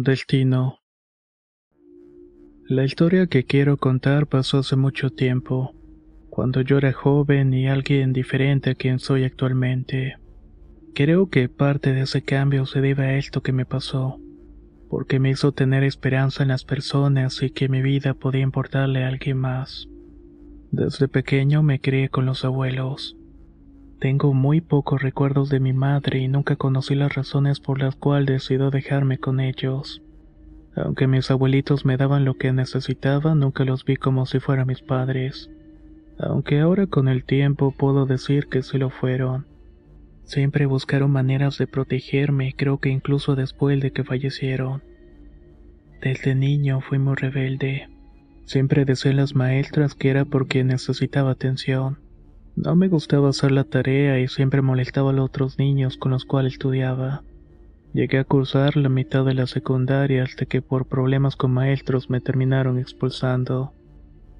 Destino. La historia que quiero contar pasó hace mucho tiempo, cuando yo era joven y alguien diferente a quien soy actualmente. Creo que parte de ese cambio se debe a esto que me pasó, porque me hizo tener esperanza en las personas y que mi vida podía importarle a alguien más. Desde pequeño me crié con los abuelos. Tengo muy pocos recuerdos de mi madre y nunca conocí las razones por las cuales decidió dejarme con ellos. Aunque mis abuelitos me daban lo que necesitaba, nunca los vi como si fueran mis padres. Aunque ahora con el tiempo puedo decir que sí lo fueron. Siempre buscaron maneras de protegerme, creo que incluso después de que fallecieron. Desde niño fui muy rebelde. Siempre decía a las maestras que era porque necesitaba atención. No me gustaba hacer la tarea y siempre molestaba a los otros niños con los cuales estudiaba. Llegué a cursar la mitad de la secundaria hasta que por problemas con maestros me terminaron expulsando.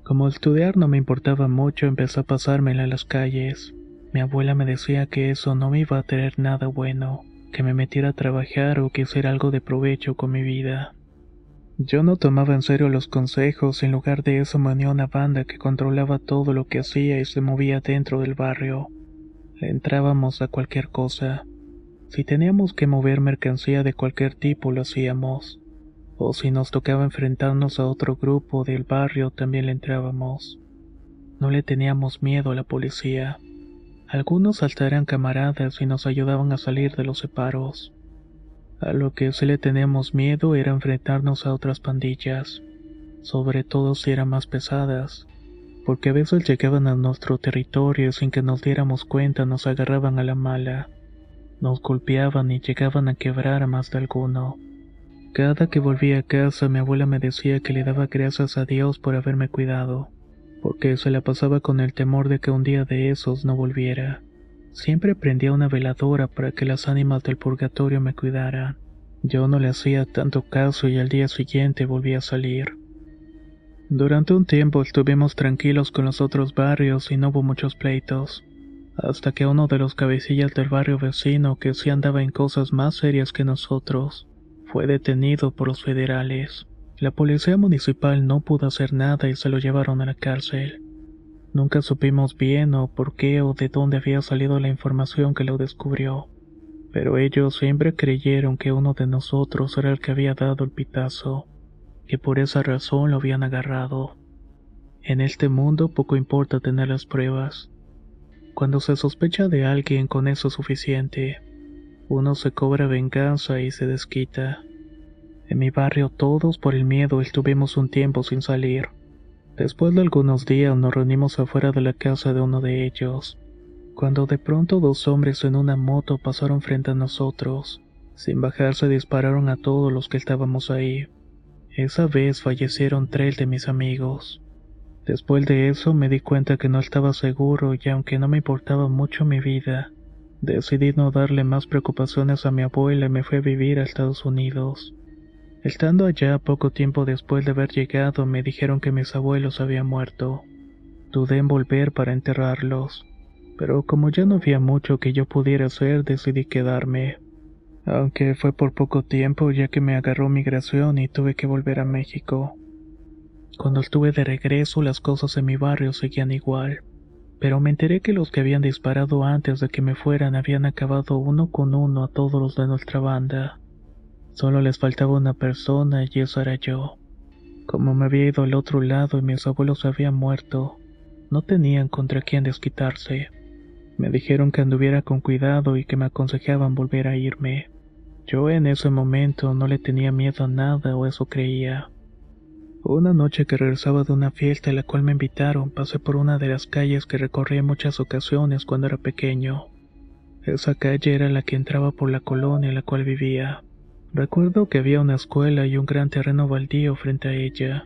Como estudiar no me importaba mucho, empecé a pasármela a las calles. Mi abuela me decía que eso no me iba a tener nada bueno, que me metiera a trabajar o que hiciera algo de provecho con mi vida. Yo no tomaba en serio los consejos, en lugar de eso me una banda que controlaba todo lo que hacía y se movía dentro del barrio. Le entrábamos a cualquier cosa. Si teníamos que mover mercancía de cualquier tipo lo hacíamos. O si nos tocaba enfrentarnos a otro grupo del barrio también le entrábamos. No le teníamos miedo a la policía. Algunos hasta camaradas y nos ayudaban a salir de los separos. A lo que sí le teníamos miedo era enfrentarnos a otras pandillas, sobre todo si eran más pesadas, porque a veces llegaban a nuestro territorio sin que nos diéramos cuenta nos agarraban a la mala, nos golpeaban y llegaban a quebrar a más de alguno. Cada que volvía a casa mi abuela me decía que le daba gracias a Dios por haberme cuidado, porque se la pasaba con el temor de que un día de esos no volviera. Siempre prendía una veladora para que las ánimas del purgatorio me cuidaran. Yo no le hacía tanto caso y al día siguiente volví a salir. Durante un tiempo estuvimos tranquilos con los otros barrios y no hubo muchos pleitos, hasta que uno de los cabecillas del barrio vecino, que sí andaba en cosas más serias que nosotros, fue detenido por los federales. La policía municipal no pudo hacer nada y se lo llevaron a la cárcel. Nunca supimos bien o por qué o de dónde había salido la información que lo descubrió, pero ellos siempre creyeron que uno de nosotros era el que había dado el pitazo, que por esa razón lo habían agarrado. En este mundo poco importa tener las pruebas. Cuando se sospecha de alguien con eso suficiente, uno se cobra venganza y se desquita. En mi barrio todos por el miedo estuvimos un tiempo sin salir. Después de algunos días nos reunimos afuera de la casa de uno de ellos, cuando de pronto dos hombres en una moto pasaron frente a nosotros. Sin bajarse dispararon a todos los que estábamos ahí. Esa vez fallecieron tres de mis amigos. Después de eso me di cuenta que no estaba seguro y aunque no me importaba mucho mi vida, decidí no darle más preocupaciones a mi abuela y me fui a vivir a Estados Unidos. Estando allá poco tiempo después de haber llegado me dijeron que mis abuelos habían muerto. Dudé en volver para enterrarlos, pero como ya no había mucho que yo pudiera hacer decidí quedarme. Aunque fue por poco tiempo ya que me agarró migración y tuve que volver a México. Cuando estuve de regreso las cosas en mi barrio seguían igual, pero me enteré que los que habían disparado antes de que me fueran habían acabado uno con uno a todos los de nuestra banda. Solo les faltaba una persona y eso era yo. Como me había ido al otro lado y mis abuelos habían muerto, no tenían contra quién desquitarse. Me dijeron que anduviera con cuidado y que me aconsejaban volver a irme. Yo en ese momento no le tenía miedo a nada o eso creía. Una noche que regresaba de una fiesta a la cual me invitaron, pasé por una de las calles que recorrí en muchas ocasiones cuando era pequeño. Esa calle era la que entraba por la colonia en la cual vivía. Recuerdo que había una escuela y un gran terreno baldío frente a ella.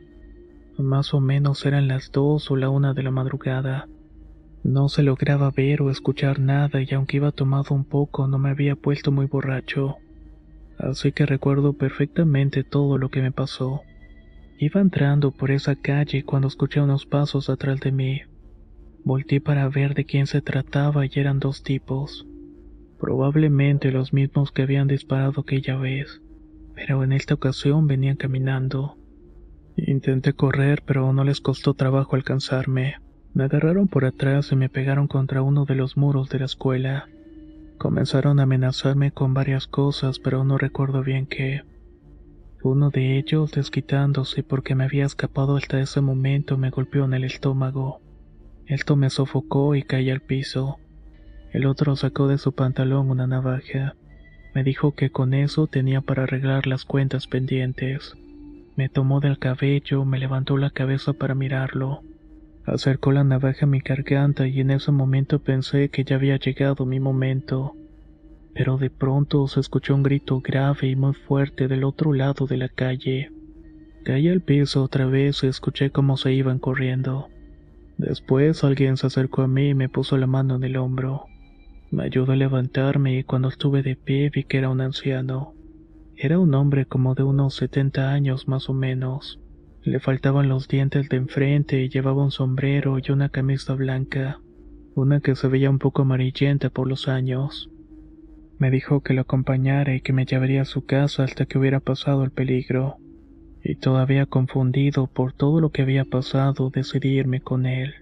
Más o menos eran las dos o la una de la madrugada. No se lograba ver o escuchar nada y aunque iba tomado un poco no me había puesto muy borracho. Así que recuerdo perfectamente todo lo que me pasó. Iba entrando por esa calle cuando escuché unos pasos atrás de mí. Volté para ver de quién se trataba y eran dos tipos. Probablemente los mismos que habían disparado aquella vez, pero en esta ocasión venían caminando. Intenté correr, pero no les costó trabajo alcanzarme. Me agarraron por atrás y me pegaron contra uno de los muros de la escuela. Comenzaron a amenazarme con varias cosas, pero no recuerdo bien qué. Uno de ellos, desquitándose porque me había escapado hasta ese momento, me golpeó en el estómago. Esto me sofocó y caí al piso. El otro sacó de su pantalón una navaja. Me dijo que con eso tenía para arreglar las cuentas pendientes. Me tomó del cabello, me levantó la cabeza para mirarlo. Acercó la navaja a mi garganta y en ese momento pensé que ya había llegado mi momento. Pero de pronto se escuchó un grito grave y muy fuerte del otro lado de la calle. Caí al piso otra vez y escuché cómo se iban corriendo. Después alguien se acercó a mí y me puso la mano en el hombro. Me ayudó a levantarme y cuando estuve de pie vi que era un anciano. Era un hombre como de unos 70 años más o menos. Le faltaban los dientes de enfrente y llevaba un sombrero y una camisa blanca, una que se veía un poco amarillenta por los años. Me dijo que lo acompañara y que me llevaría a su casa hasta que hubiera pasado el peligro. Y todavía confundido por todo lo que había pasado, decidí irme con él.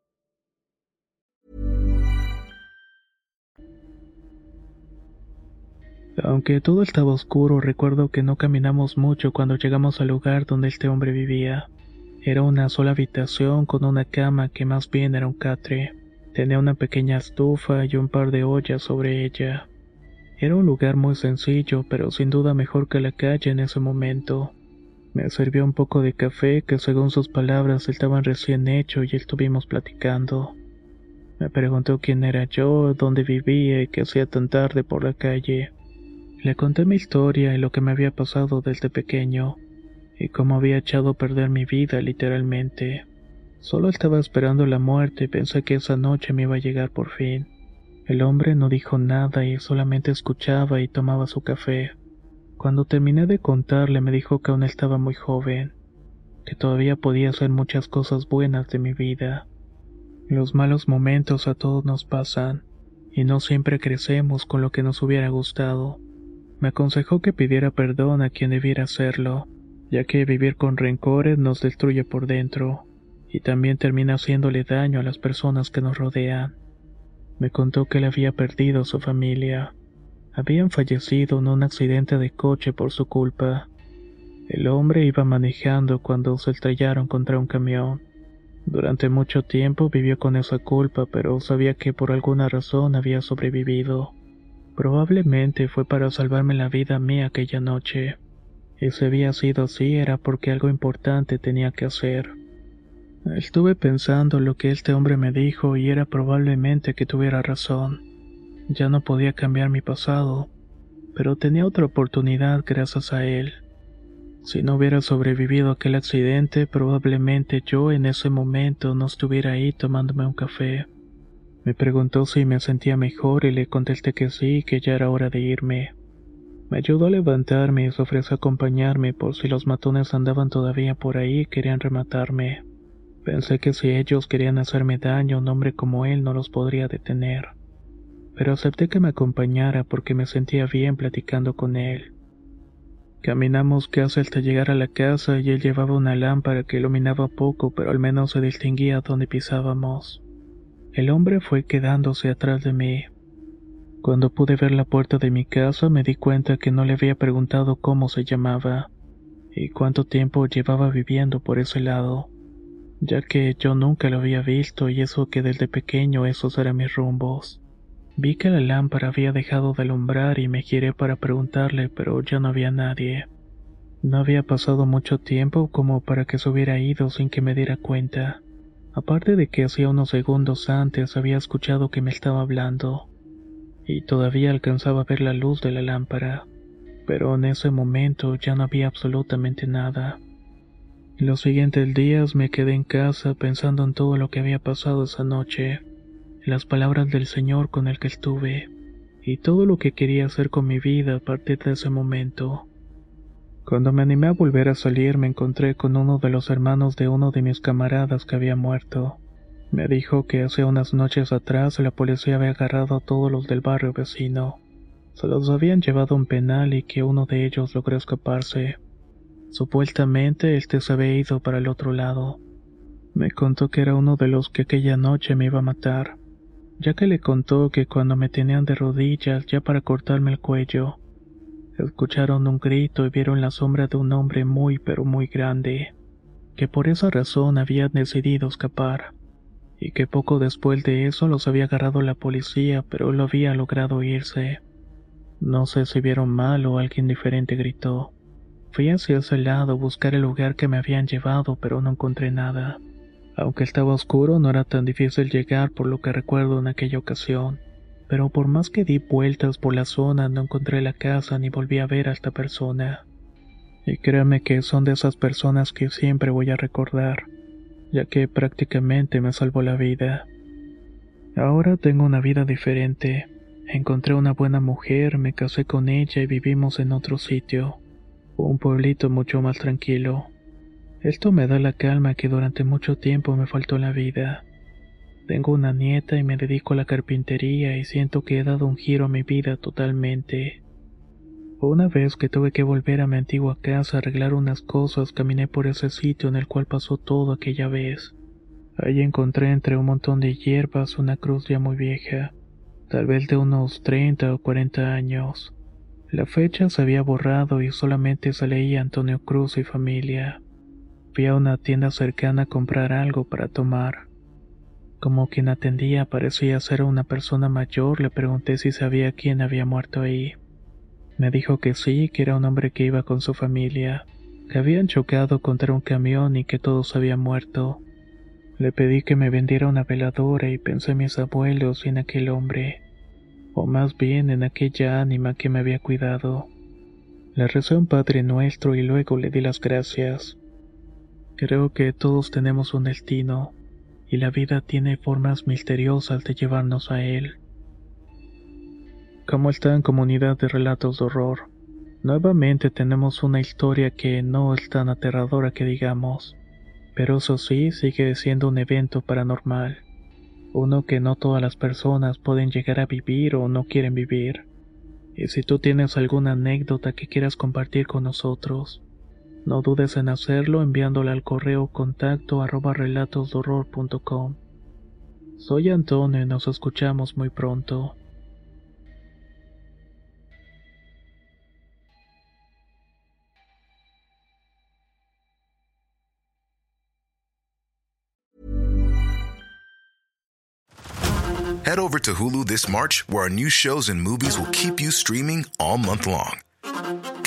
Aunque todo estaba oscuro, recuerdo que no caminamos mucho cuando llegamos al lugar donde este hombre vivía. Era una sola habitación con una cama que más bien era un catre. Tenía una pequeña estufa y un par de ollas sobre ella. Era un lugar muy sencillo, pero sin duda mejor que la calle en ese momento. Me sirvió un poco de café que según sus palabras estaban recién hecho y estuvimos platicando. Me preguntó quién era yo, dónde vivía y qué hacía tan tarde por la calle. Le conté mi historia y lo que me había pasado desde pequeño, y cómo había echado a perder mi vida literalmente. Solo estaba esperando la muerte y pensé que esa noche me iba a llegar por fin. El hombre no dijo nada y solamente escuchaba y tomaba su café. Cuando terminé de contarle me dijo que aún estaba muy joven, que todavía podía hacer muchas cosas buenas de mi vida. Los malos momentos a todos nos pasan, y no siempre crecemos con lo que nos hubiera gustado. Me aconsejó que pidiera perdón a quien debiera hacerlo, ya que vivir con rencores nos destruye por dentro, y también termina haciéndole daño a las personas que nos rodean. Me contó que él había perdido a su familia. Habían fallecido en un accidente de coche por su culpa, El hombre iba manejando cuando se estrellaron contra un camión. Durante mucho tiempo vivió con esa culpa, pero sabía que por alguna razón había sobrevivido. Probablemente fue para salvarme la vida a mí aquella noche. Y si había sido así era porque algo importante tenía que hacer. Estuve pensando lo que este hombre me dijo y era probablemente que tuviera razón. Ya no podía cambiar mi pasado, pero tenía otra oportunidad gracias a él. Si no hubiera sobrevivido a aquel accidente, probablemente yo en ese momento no estuviera ahí tomándome un café. Me preguntó si me sentía mejor y le contesté que sí y que ya era hora de irme. Me ayudó a levantarme y se ofreció a acompañarme por si los matones andaban todavía por ahí y querían rematarme. Pensé que si ellos querían hacerme daño, un hombre como él no los podría detener. Pero acepté que me acompañara porque me sentía bien platicando con él. Caminamos casi hasta llegar a la casa y él llevaba una lámpara que iluminaba poco, pero al menos se distinguía donde pisábamos. El hombre fue quedándose atrás de mí. Cuando pude ver la puerta de mi casa me di cuenta que no le había preguntado cómo se llamaba y cuánto tiempo llevaba viviendo por ese lado, ya que yo nunca lo había visto y eso que desde pequeño esos eran mis rumbos. Vi que la lámpara había dejado de alumbrar y me giré para preguntarle, pero ya no había nadie. No había pasado mucho tiempo como para que se hubiera ido sin que me diera cuenta. Aparte de que hacía unos segundos antes había escuchado que me estaba hablando. Y todavía alcanzaba a ver la luz de la lámpara. Pero en ese momento ya no había absolutamente nada. Los siguientes días me quedé en casa pensando en todo lo que había pasado esa noche las palabras del Señor con el que estuve, y todo lo que quería hacer con mi vida a partir de ese momento. Cuando me animé a volver a salir me encontré con uno de los hermanos de uno de mis camaradas que había muerto. Me dijo que hace unas noches atrás la policía había agarrado a todos los del barrio vecino. Se los habían llevado a un penal y que uno de ellos logró escaparse. Supuestamente este se había ido para el otro lado. Me contó que era uno de los que aquella noche me iba a matar ya que le contó que cuando me tenían de rodillas ya para cortarme el cuello, escucharon un grito y vieron la sombra de un hombre muy pero muy grande, que por esa razón había decidido escapar, y que poco después de eso los había agarrado la policía pero lo había logrado irse. No sé si vieron mal o alguien diferente gritó. Fui hacia ese lado a buscar el lugar que me habían llevado pero no encontré nada. Aunque estaba oscuro, no era tan difícil llegar por lo que recuerdo en aquella ocasión. Pero por más que di vueltas por la zona, no encontré la casa ni volví a ver a esta persona. Y créame que son de esas personas que siempre voy a recordar, ya que prácticamente me salvó la vida. Ahora tengo una vida diferente. Encontré una buena mujer, me casé con ella y vivimos en otro sitio. Un pueblito mucho más tranquilo. Esto me da la calma que durante mucho tiempo me faltó la vida. Tengo una nieta y me dedico a la carpintería y siento que he dado un giro a mi vida totalmente. Una vez que tuve que volver a mi antigua casa a arreglar unas cosas, caminé por ese sitio en el cual pasó todo aquella vez. Allí encontré entre un montón de hierbas una cruz ya muy vieja, tal vez de unos 30 o 40 años. La fecha se había borrado y solamente se leía Antonio Cruz y familia. Fui a una tienda cercana a comprar algo para tomar. Como quien atendía parecía ser una persona mayor, le pregunté si sabía quién había muerto ahí. Me dijo que sí, que era un hombre que iba con su familia, que habían chocado contra un camión y que todos habían muerto. Le pedí que me vendiera una veladora y pensé en mis abuelos y en aquel hombre, o más bien en aquella ánima que me había cuidado. Le recé un Padre Nuestro y luego le di las gracias. Creo que todos tenemos un destino, y la vida tiene formas misteriosas de llevarnos a él. ¿Cómo en comunidad de relatos de horror? Nuevamente tenemos una historia que no es tan aterradora que digamos, pero eso sí sigue siendo un evento paranormal, uno que no todas las personas pueden llegar a vivir o no quieren vivir. Y si tú tienes alguna anécdota que quieras compartir con nosotros, no dudes en hacerlo enviándole al correo contacto arroba relatosdorror.com. Soy Antonio y nos escuchamos muy pronto. Head over to Hulu this March, where our new shows and movies will keep you streaming all month long.